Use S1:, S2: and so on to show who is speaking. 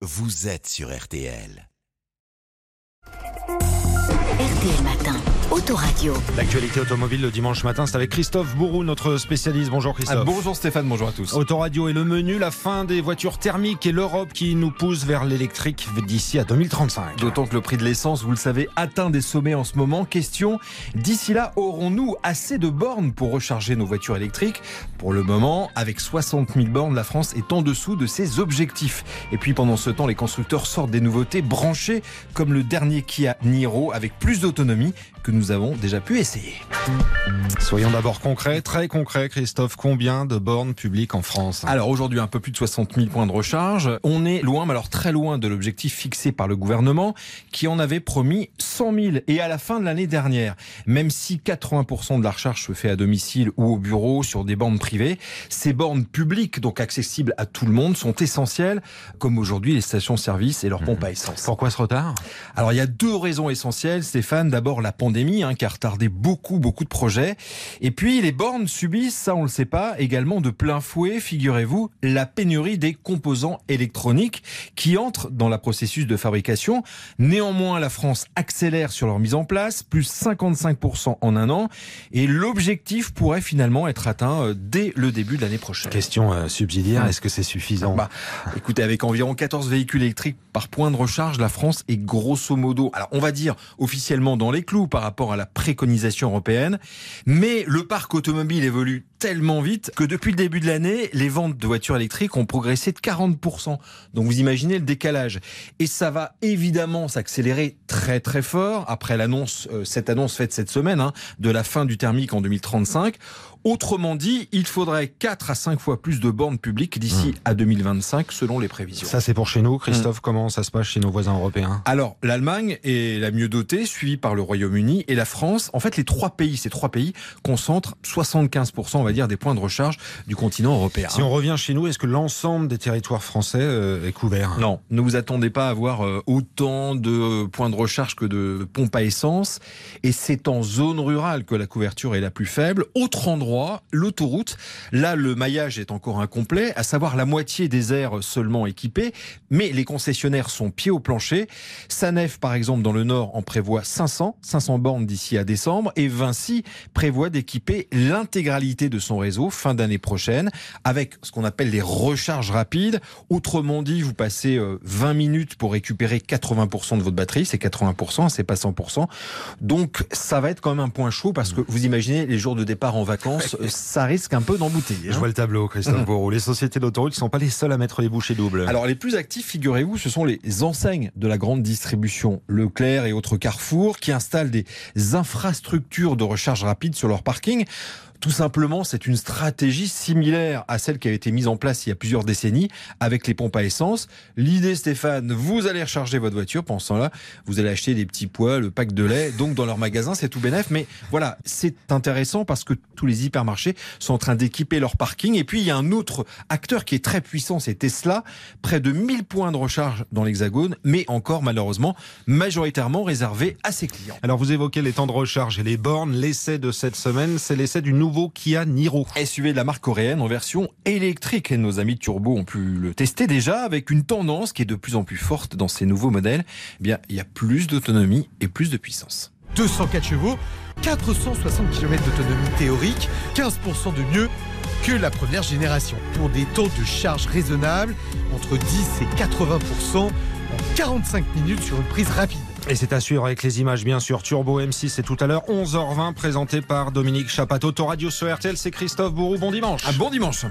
S1: vous êtes sur RTL.
S2: RTL Matin, Autoradio.
S3: L'actualité automobile le dimanche matin, c'est avec Christophe Bourou, notre spécialiste. Bonjour Christophe.
S4: Ah, bonjour Stéphane, bonjour à tous.
S3: Autoradio et le menu, la fin des voitures thermiques et l'Europe qui nous pousse vers l'électrique d'ici à 2035.
S4: D'autant que le prix de l'essence, vous le savez, atteint des sommets en ce moment. Question, d'ici là, aurons-nous assez de bornes pour recharger nos voitures électriques? Pour le moment, avec 60 000 bornes, la France est en dessous de ses objectifs. Et puis pendant ce temps, les constructeurs sortent des nouveautés branchées, comme le dernier Kia Niro, avec plus d'autonomie que nous avons déjà pu essayer.
S3: Soyons d'abord concrets, très concrets Christophe. Combien de bornes publiques en France?
S4: Alors aujourd'hui, un peu plus de 60 000 points de recharge. On est loin, mais alors très loin de l'objectif fixé par le gouvernement qui en avait promis 100 000 et à la fin de l'année dernière. Même si 80% de la recharge se fait à domicile ou au bureau sur des bornes privées, ces bornes publiques, donc accessibles à tout le monde, sont essentielles, comme aujourd'hui les stations-service et leurs pompes à essence.
S3: Pourquoi ce retard?
S4: Alors il y a deux raisons essentielles, Stéphane. D'abord la pandémie hein, qui a retardé beaucoup, beaucoup de projets. Et puis les bornes subissent, ça on le sait pas, également de plein fouet, figurez-vous, la pénurie des composants électroniques qui entrent dans le processus de fabrication. Néanmoins, la France accélère sur leur mise en place, plus 55% en un an. Et l'objectif pourrait finalement être atteint euh, dès le début de l'année prochaine.
S3: Question euh, subsidiaire, est-ce que c'est suffisant
S4: Bah, écoutez, avec environ 14 véhicules électriques par point de recharge, la France est grosso modo, alors on va dire officiellement dans les clous par rapport à la préconisation européenne, mais le parc automobile évolue tellement vite que depuis le début de l'année, les ventes de voitures électriques ont progressé de 40%. Donc vous imaginez le décalage. Et ça va évidemment s'accélérer très très fort après l'annonce, euh, cette annonce faite cette semaine, hein, de la fin du thermique en 2035. Autrement dit, il faudrait 4 à 5 fois plus de bornes publiques d'ici à 2025 selon les prévisions.
S3: Ça c'est pour chez nous. Christophe, comment ça se passe chez nos voisins européens?
S4: Alors, l'Allemagne est la mieux dotée, suivie par le Royaume-Uni et la France. En fait, les trois pays, ces trois pays concentrent 75%, on va dire, des points de recharge du continent européen.
S3: Si on revient chez nous, est-ce que l'ensemble des territoires français euh, est couvert?
S4: Non, ne vous attendez pas à avoir euh, autant de points de recharge que de pompes à essence. Et c'est en zone rurale que la couverture est la plus faible. Autre endroit, l'autoroute. Là, le maillage est encore incomplet, à savoir la moitié des aires seulement équipées. Mais les concessionnaires sont pieds au plancher. Sanef, par exemple, dans le nord, en prévoit 500, 500 bornes d'ici à décembre. Et Vinci prévoit d'équiper l'intégralité de son réseau fin d'année prochaine avec ce qu'on appelle les recharges rapides. Autrement dit, vous passez euh, 20 minutes pour récupérer 80% de votre batterie. C'est 80%, c'est pas 100%. Donc, ça va être quand même un point chaud parce que vous imaginez les jours de départ en vacances, euh, ça risque un peu d'embouteiller.
S3: Je
S4: hein.
S3: vois le tableau, Christophe Bourreau. Les sociétés d'autoroute ne sont pas les seules à mettre les bouchées doubles.
S4: Alors les plus actifs, figurez-vous, ce sont les enseignes de la grande distribution, Leclerc et autres Carrefour, qui installent des infrastructures de recharge rapide sur leur parking. Tout simplement, c'est une stratégie similaire à celle qui avait été mise en place il y a plusieurs décennies avec les pompes à essence. L'idée, Stéphane, vous allez recharger votre voiture. Pendant ce temps-là, vous allez acheter des petits pois, le pack de lait. Donc, dans leur magasin, c'est tout bénef. Mais voilà, c'est intéressant parce que tous les hypermarchés sont en train d'équiper leur parking. Et puis, il y a un autre acteur qui est très puissant, c'est Tesla. Près de 1000 points de recharge dans l'Hexagone, mais encore, malheureusement, majoritairement réservés à ses clients.
S3: Alors vous évoquez les temps de recharge et les bornes. L'essai de cette semaine, c'est l'essai du nouveau Kia.
S4: SUV de la marque coréenne en version électrique. Et nos amis Turbo ont pu le tester déjà avec une tendance qui est de plus en plus forte dans ces nouveaux modèles. Eh bien, il y a plus d'autonomie et plus de puissance.
S5: 204 chevaux, 460 km d'autonomie théorique, 15% de mieux que la première génération. Pour des temps de charge raisonnables, entre 10 et 80% en 45 minutes sur une prise rapide.
S3: Et c'est à suivre avec les images, bien sûr. Turbo M6, c'est tout à l'heure, 11h20, présenté par Dominique Chapat. Autoradio sur RTL, c'est Christophe Bourou. Bon dimanche.
S4: Un bon dimanche.